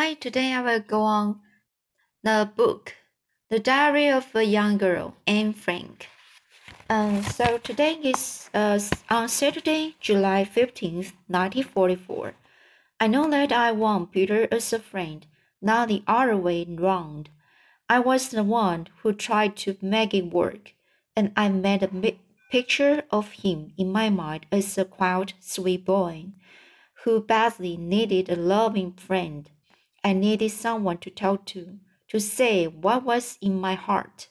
Hi, today I will go on the book, The Diary of a Young Girl, Anne Frank. Um, so today is uh, on Saturday, July 15th, 1944. I know that I want Peter as a friend, not the other way round. I was the one who tried to make it work, and I made a picture of him in my mind as a quiet, sweet boy who badly needed a loving friend. I needed someone to talk to, to say what was in my heart.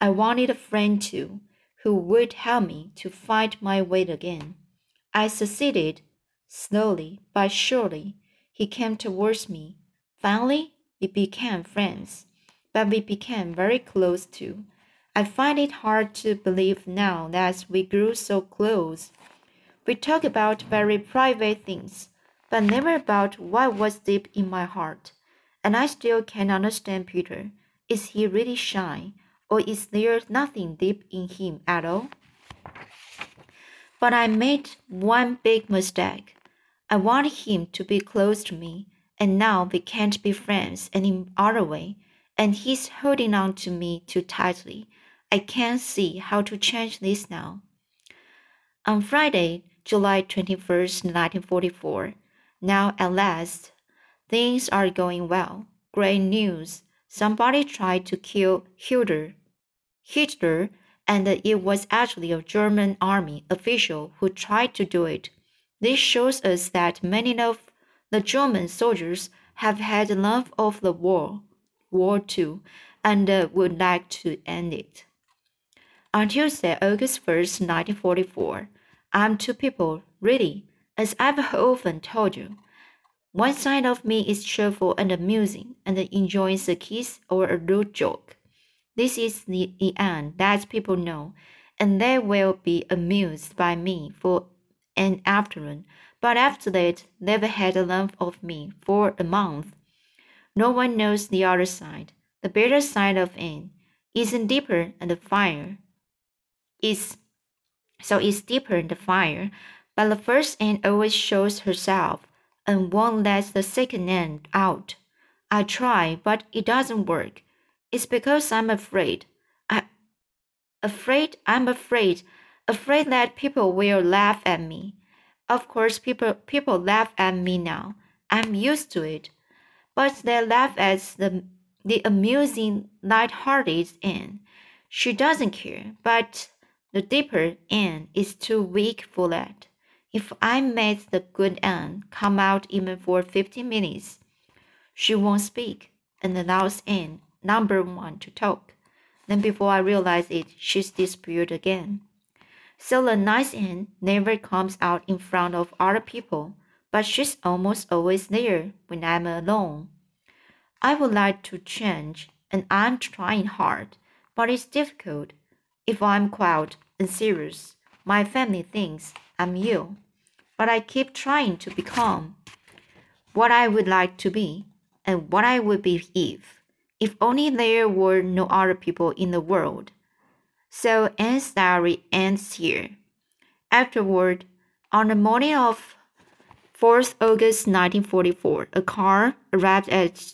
I wanted a friend too, who would help me to find my way again. I succeeded. Slowly but surely, he came towards me. Finally, we became friends, but we became very close too. I find it hard to believe now that we grew so close. We talk about very private things, but never about what was deep in my heart. And I still can't understand Peter. Is he really shy, or is there nothing deep in him at all? But I made one big mistake. I wanted him to be close to me, and now we can't be friends any other way, and he's holding on to me too tightly. I can't see how to change this now. On Friday, July 21st, 1944, now at last, things are going well. Great news. Somebody tried to kill Hitler. Hitler, and it was actually a German army official who tried to do it. This shows us that many of the German soldiers have had enough of the war, War II, and uh, would like to end it. On Tuesday, August 1st, 1944, I'm two people, really, as I've often told you, one side of me is cheerful and amusing and enjoys a kiss or a rude joke. This is the, the Anne that people know, and they will be amused by me for an afternoon. But after that, they've had enough of me for a month. No one knows the other side. The better side of Anne isn't deeper and the fire is so it's deeper in the fire, but the first Anne always shows herself and won't let the second Anne out. I try, but it doesn't work. It's because I'm afraid. I afraid I'm afraid, afraid that people will laugh at me. Of course people people laugh at me now. I'm used to it. But they laugh at the the amusing, light-hearted Anne. She doesn't care, but the deeper Anne is too weak for that. If I made the good Anne come out even for fifteen minutes, she won't speak and allows Anne, number one, to talk. Then before I realize it, she's disappeared again. So the nice Anne never comes out in front of other people, but she's almost always there when I'm alone. I would like to change, and I'm trying hard, but it's difficult. If I'm quiet and serious, my family thinks I'm ill, but I keep trying to become what I would like to be and what I would be if, if only there were no other people in the world. So Anne's diary ends here. Afterward, on the morning of 4th August 1944, a car arrived at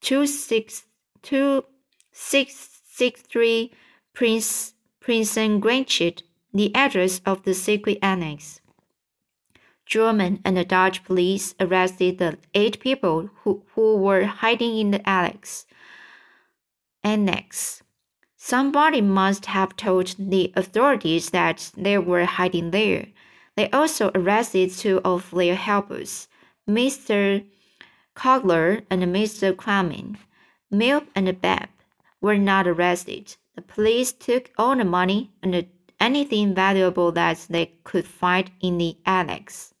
2663 Prince Prinsengracht the address of the secret annex. German and Dutch police arrested the eight people who, who were hiding in the annex. annex. Somebody must have told the authorities that they were hiding there. They also arrested two of their helpers, Mr. Kugler and Mr. Kleiman. Miep and Bep were not arrested. The police took all the money and anything valuable that they could find in the annex.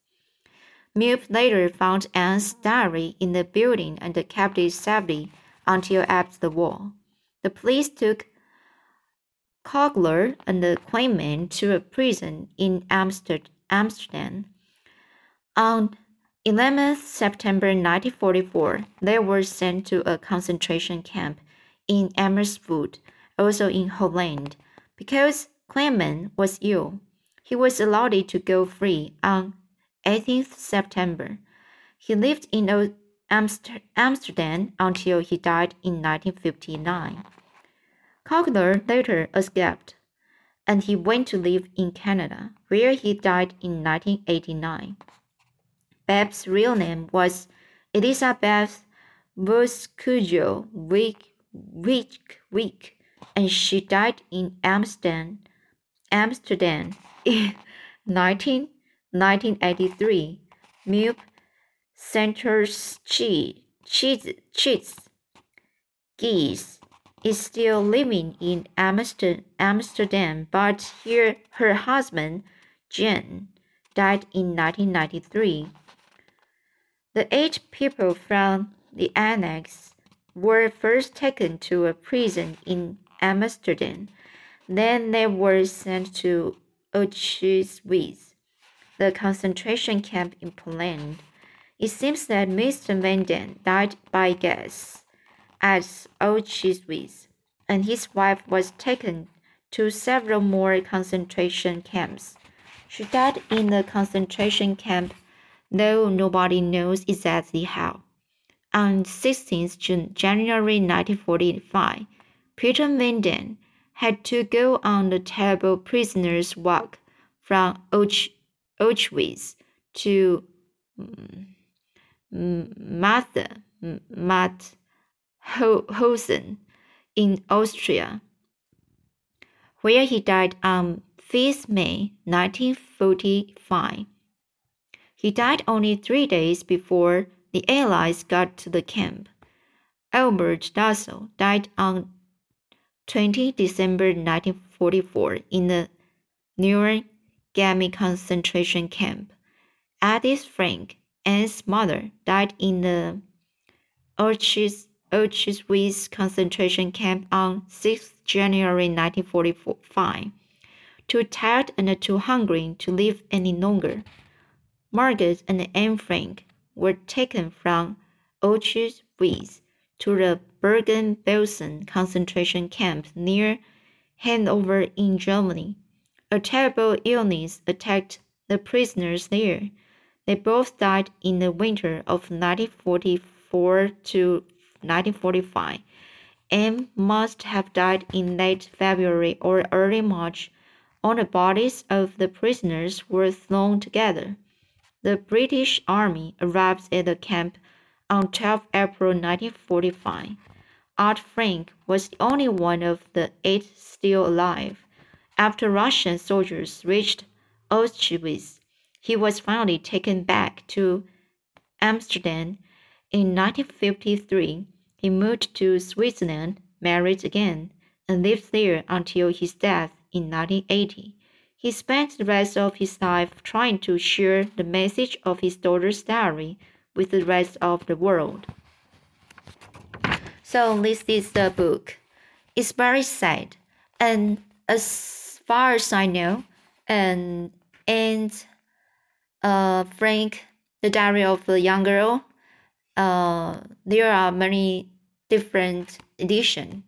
Miep later found Anne's diary in the building and kept it safely until after the war. The police took Kugler and the Kleiman to a prison in Amsterdam. On 11th September 1944, they were sent to a concentration camp in Amersfoort, also in Holland, because Kleiman was ill. He was allowed to go free on 18th September. He lived in Amsterdam until he died in 1959. Kugler later escaped, and he went to live in Canada, where he died in 1989. Bep's real name was Elizabeth Voskujo Wick, Wick, and she died in Amsterdam, Amsterdam in 19, 1983. Miep Center's cheese, cheese, cheese, Gies is still living in Amsterdam, but here her husband, Jen, died in 1993. The eight people from the annex were first taken to a prison in Amsterdam. Then they were sent to Auschwitz, the concentration camp in Poland. It seems that Mr. van Daan died by gas at Auschwitz, and his wife was taken to several more concentration camps. She died in the concentration camp though nobody knows exactly how. On 16th January 1945, Peter van Daan had to go on the terrible prisoner's walk from Auschwitz to um, Mauthausen in Austria, where he died on 5th May 1945. He died only three days before the Allies got to the camp. Albert Dussel died on 20 December 1944 in the Neuengamme concentration camp. Edith Frank, Anne's mother, died in the Auschwitz concentration camp on 6 January 1945, too tired and too hungry to live any longer. Margaret and Anne Frank were taken from Auschwitz to the Bergen-Belsen concentration camp near Hanover in Germany. A terrible illness attacked the prisoners there. They both died in the winter of 1944 to 1945. Anne must have died in late February or early March. All the bodies of the prisoners were thrown together. The British Army arrived at the camp on 12 April 1945. Otto Frank was the only one of the eight still alive. After Russian soldiers reached Auschwitz, he was finally taken back to Amsterdam. In 1953, he moved to Switzerland, married again, and lived there until his death in 1980. He spent the rest of his life trying to share the message of his daughter's diary with the rest of the world. So this is the book. It's very sad, and as far as I know, and Anne uh, Frank, the diary of the young girl, uh, there are many different editions.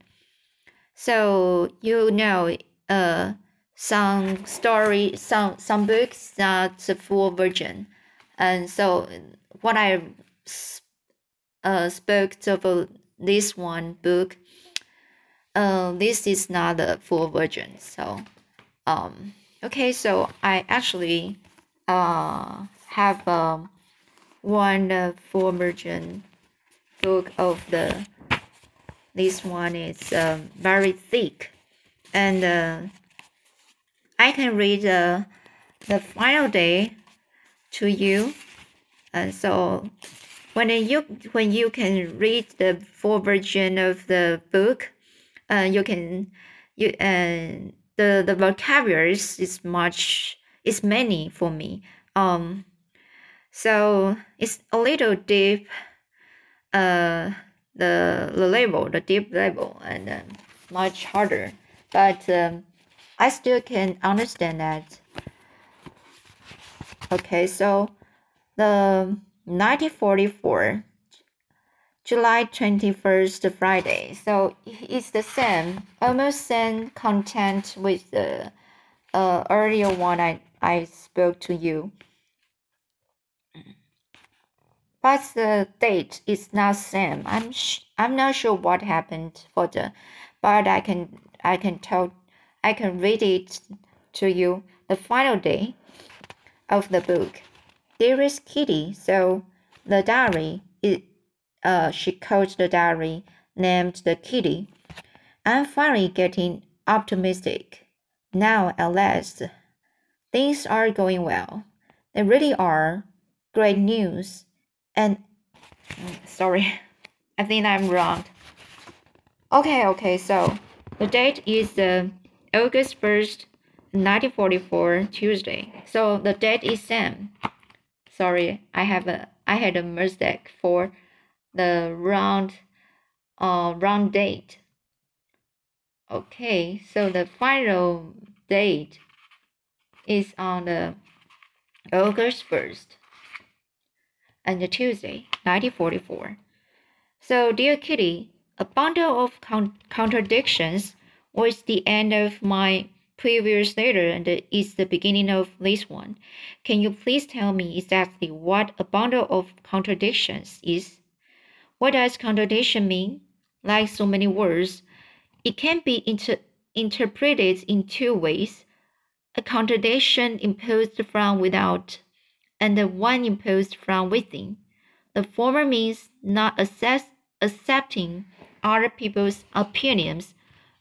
So you know, uh, some story, some some books not the full version, and so what I uh, spoke of this one book, uh, this is not the full version. So, um, okay, so I actually uh have um one uh, full version book of the this one is um, very thick and uh, I can read the, the final day to you. And so when you when you can read the full version of the book, uh, you can you and uh, the the vocabulary is much is many for me. Um, so it's a little deep. Uh, the the level, the deep level, and uh, much harder. But um, I still can understand that. Okay, so the 1944 July 21st Friday. So it's the same, almost same content with the uh, earlier one I, I spoke to you. but the date is not same. I'm I'm not sure what happened for the, but I can I can tell I can read it to you. The final day of the book, dearest Kitty. So the diary it uh she called the diary named the Kitty. I'm finally getting optimistic. Now at last, things are going well. They really are. Great news. And sorry, I think I'm wrong. Okay, okay, so the date is uh, August 1st, 1944, Tuesday. So the date is same. Sorry, I have a I had a mistake for the round uh round date. Okay, so the final date is on the August 1st and the Tuesday, 1944. So, dear Kitty, a bundle of con contradictions was the end of my previous letter and is the beginning of this one. Can you please tell me exactly what a bundle of contradictions is? What does contradiction mean? Like so many words, it can be inter interpreted in two ways a contradiction imposed from without and one imposed from within. The former means not assess, accepting other people's opinions,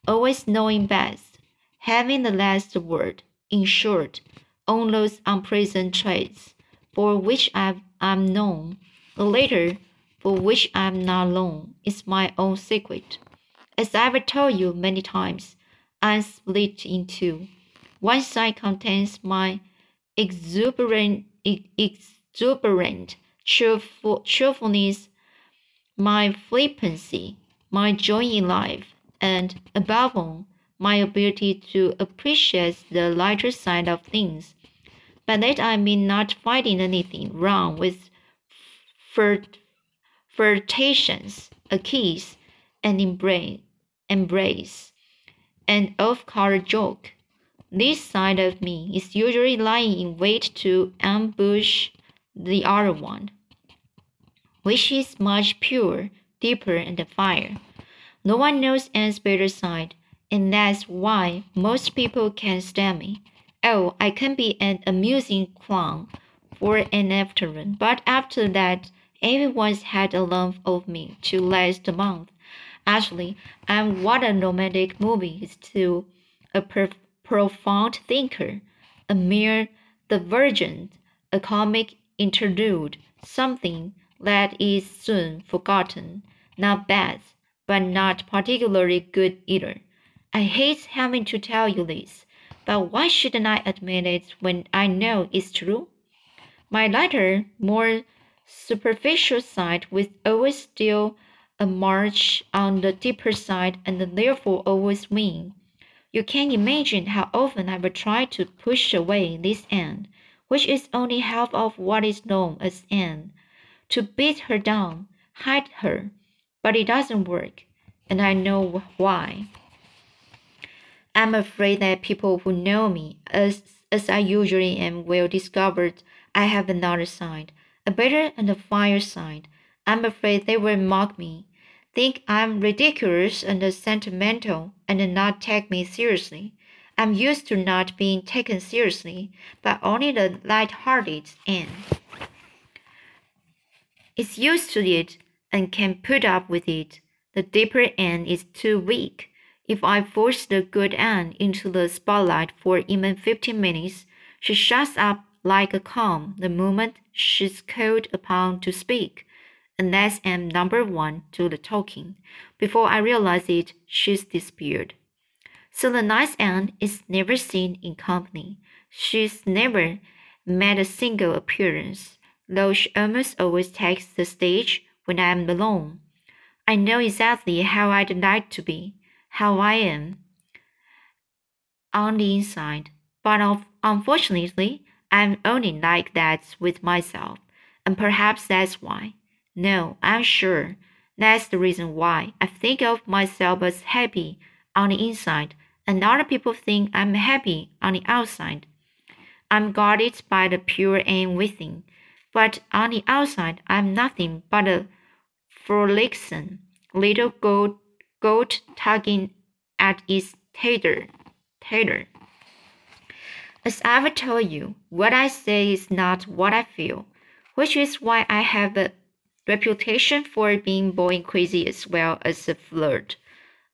always knowing best, having the last word, in short, on those unpleasant traits for which I am known. The latter, for which I am not known, is my own secret. As I've told you many times, I'm split in two. One side contains my exuberant exuberant cheerful, cheerfulness, my flippancy, my joy in life, and above all, my ability to appreciate the lighter side of things. By that I mean not finding anything wrong with flirtations, a kiss, an embrace, an off-color joke, this side of me is usually lying in wait to ambush the other one, which is much purer, deeper, and the fire. No one knows Anne's better side, and that's why most people can't stand me. Oh, I can be an amusing clown for an afternoon, but after that, everyone's had enough of me to last a month. Actually, I'm what a nomadic movie is to a perfect profound thinker, a mere divergent, a comic interlude, something that is soon forgotten, not bad, but not particularly good either. I hate having to tell you this, but why shouldn't I admit it when I know it's true? My lighter, more superficial side will always steal a march on the deeper side and therefore always win. You can imagine how often I would try to push away this Anne, which is only half of what is known as Anne, to beat her down, hide her, but it doesn't work, and I know why. I'm afraid that people who know me, as, as I usually am, will discover I have another side, a better and a fireside. I'm afraid they will mock me, think I'm ridiculous and sentimental and not take me seriously. I'm used to not being taken seriously, but only the light-hearted Anne Is used to it and can put up with it. The deeper Anne is too weak. If I force the good Anne into the spotlight for even 15 minutes, she shuts up like a calm the moment she's called upon to speak that's Anne number one to the talking. Before I realize it, she's disappeared. So the nice Anne is never seen in company. She's never made a single appearance, though she almost always takes the stage when I am alone. I know exactly how I'd like to be, how I am on the inside, but unfortunately, I'm only like that with myself, and perhaps that's why. No, I'm sure. That's the reason why I think of myself as happy on the inside, and other people think I'm happy on the outside. I'm guarded by the pure Anne within, but on the outside I'm nothing but a frolicsome little goat, goat tugging at its tater. tater. As I've told you, what I say is not what I feel, which is why I have a reputation for being boy crazy as well as a flirt,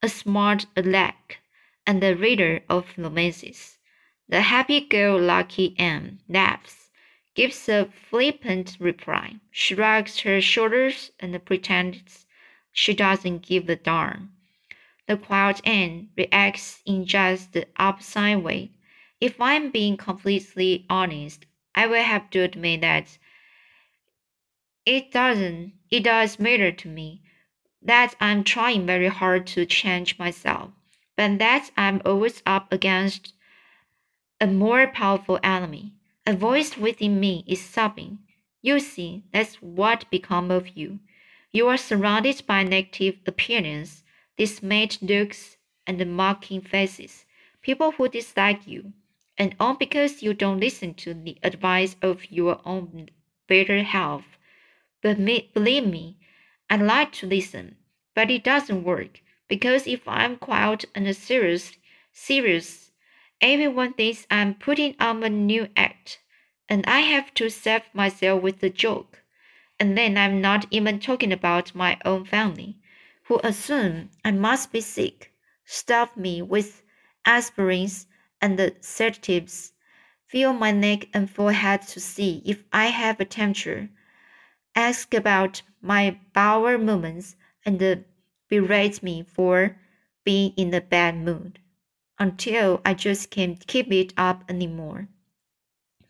a smart aleck, and a reader of romances. The happy-go-lucky Anne laughs, gives a flippant reply, shrugs her shoulders, and pretends she doesn't give a darn. The quiet Anne reacts in just the opposite way if I'm being completely honest, I will have to admit that it doesn't it does matter to me that I'm trying very hard to change myself, but that I'm always up against a more powerful enemy. A voice within me is sobbing. You see, that's what become of you. You are surrounded by negative opinions, dismayed looks, and mocking faces, people who dislike you and all because you don't listen to the advice of your own better health. But me, believe me, I'd like to listen, but it doesn't work because if I'm quiet and serious, serious, everyone thinks I'm putting on a new act, and I have to save myself with a joke. And then I'm not even talking about my own family, who assume I must be sick, stuff me with aspirins and the sedatives. Feel my neck and forehead to see if I have a temperature. Ask about my bowel movements and berate me for being in a bad mood until I just can't keep it up anymore.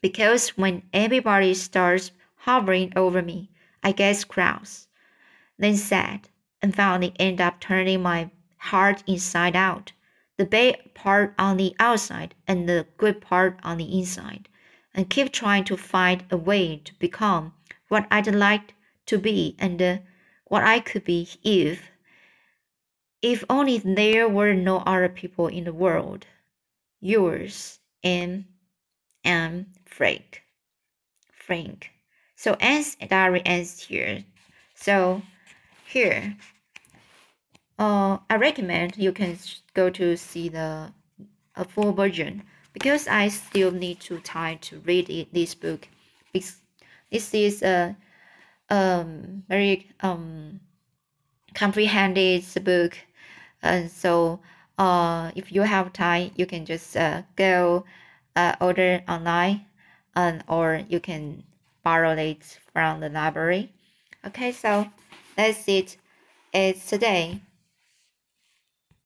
Because when everybody starts hovering over me, I get cross, then sad, and finally end up turning my heart inside out the bad part on the outside and the good part on the inside, and keep trying to find a way to become what I'd like to be and uh, what I could be if if only there were no other people in the world. Yours and Anne Frank. Frank. So Anne's diary ends here. So here uh, I recommend you can go to see the a full version because I still need to time to read it, this book. Because this is a um very um comprehended book, and so uh if you have time, you can just uh, go uh, order online, and or you can borrow it from the library. Okay, so that's it. It's today.